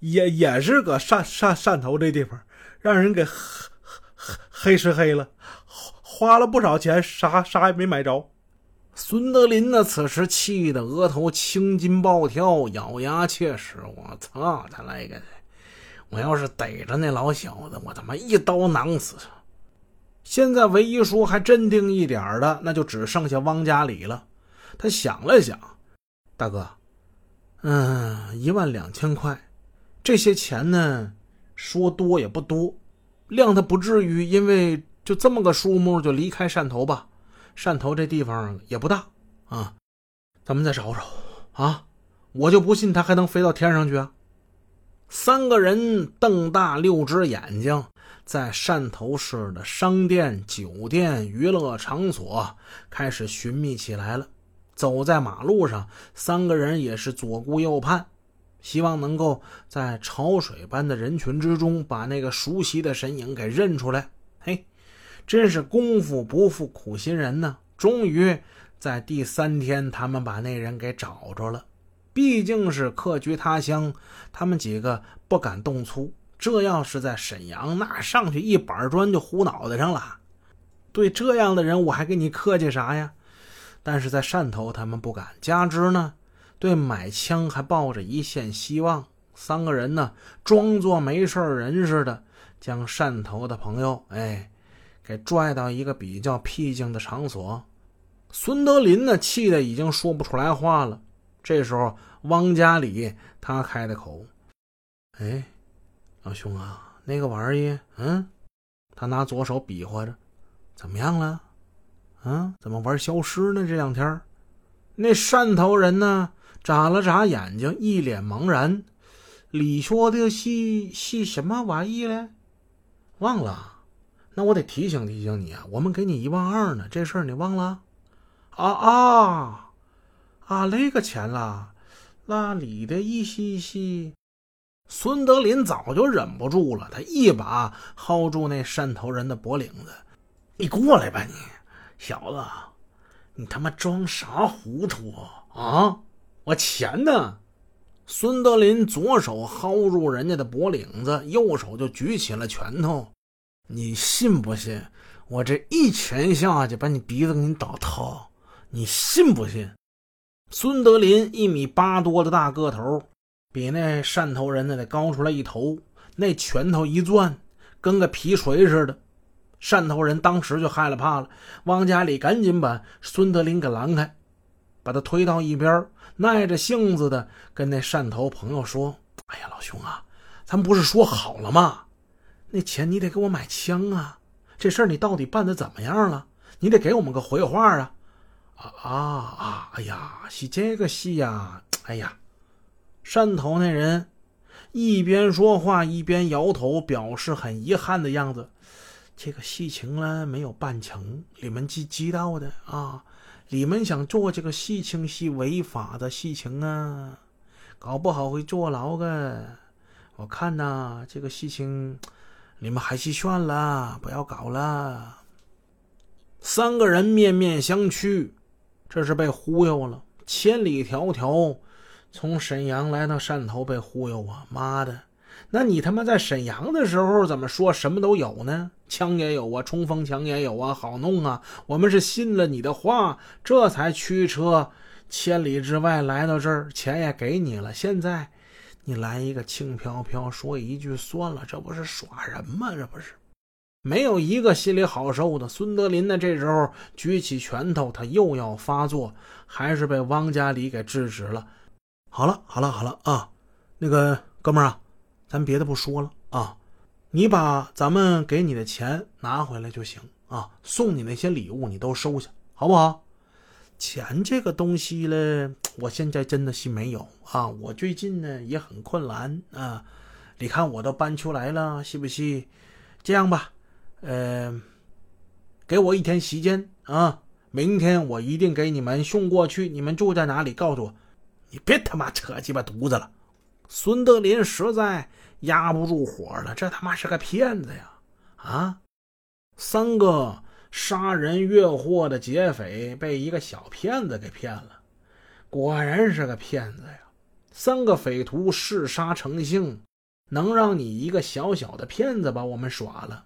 也也是个汕汕汕头这地方，让人给黑黑黑吃黑了，花了不少钱，啥啥也没买着。孙德林呢，此时气得额头青筋暴跳，咬牙切齿：“我操他来个的！我要是逮着那老小子，我他妈一刀囊死他！”现在唯一说还镇定一点的，那就只剩下汪家里了。他想了想：“大哥，嗯，一万两千块，这些钱呢，说多也不多，量他不至于因为就这么个数目就离开汕头吧。”汕头这地方也不大啊，咱们再找找啊！我就不信他还能飞到天上去啊！三个人瞪大六只眼睛，在汕头市的商店、酒店、娱乐场所开始寻觅起来了。走在马路上，三个人也是左顾右盼，希望能够在潮水般的人群之中把那个熟悉的身影给认出来。嘿！真是功夫不负苦心人呢！终于在第三天，他们把那人给找着了。毕竟是客居他乡，他们几个不敢动粗。这要是在沈阳，那上去一板砖就糊脑袋上了。对这样的人，我还跟你客气啥呀？但是在汕头，他们不敢。加之呢，对买枪还抱着一线希望。三个人呢，装作没事人似的，将汕头的朋友，哎。给拽到一个比较僻静的场所，孙德林呢，气得已经说不出来话了。这时候，汪家里他开的口：“哎，老兄啊，那个玩意儿，嗯，他拿左手比划着，怎么样了？嗯，怎么玩消失呢？这两天，那汕头人呢，眨了眨眼睛，一脸茫然。你说的是是什么玩意嘞？忘了。”那我得提醒提醒你啊，我们给你一万二呢，这事儿你忘了？啊啊啊！那个钱啦，那里的意思是？孙德林早就忍不住了，他一把薅住那汕头人的脖领子：“你过来吧，你小子，你他妈装啥糊涂啊？我钱呢？”孙德林左手薅住人家的脖领子，右手就举起了拳头。你信不信？我这一拳下去，把你鼻子给你打塌！你信不信？孙德林一米八多的大个头，比那汕头人呢得高出来一头。那拳头一攥，跟个皮锤似的。汕头人当时就害了怕了。汪家里赶紧把孙德林给拦开，把他推到一边，耐着性子的跟那汕头朋友说：“哎呀，老兄啊，咱们不是说好了吗？”那钱你得给我买枪啊！这事儿你到底办的怎么样了？你得给我们个回话啊！啊啊啊！哎呀，是这个戏呀！哎呀，汕头那人一边说话一边摇头，表示很遗憾的样子。这个事情呢没有办成，你们知知道的啊？你们想做这个事情是违法的事情啊，搞不好会坐牢的。我看呐，这个事情。你们还是算了，不要搞了。三个人面面相觑，这是被忽悠了。千里迢迢从沈阳来到汕头被忽悠啊！妈的，那你他妈在沈阳的时候怎么说什么都有呢？枪也有啊，冲锋枪也有啊，好弄啊！我们是信了你的话，这才驱车千里之外来到这儿，钱也给你了。现在。你来一个轻飘飘，说一句算了，这不是耍人吗？这不是，没有一个心里好受的。孙德林呢，这时候举起拳头，他又要发作，还是被汪家里给制止了。好了，好了，好了啊，那个哥们儿啊，咱别的不说了啊，你把咱们给你的钱拿回来就行啊，送你那些礼物你都收下，好不好？钱这个东西呢，我现在真的是没有啊。我最近呢也很困难啊。你看我都搬出来了，是不是？这样吧，呃，给我一天时间啊，明天我一定给你们送过去。你们住在哪里？告诉我。你别他妈扯鸡巴犊子了。孙德林实在压不住火了，这他妈是个骗子呀！啊，三个。杀人越货的劫匪被一个小骗子给骗了，果然是个骗子呀！三个匪徒嗜杀成性，能让你一个小小的骗子把我们耍了？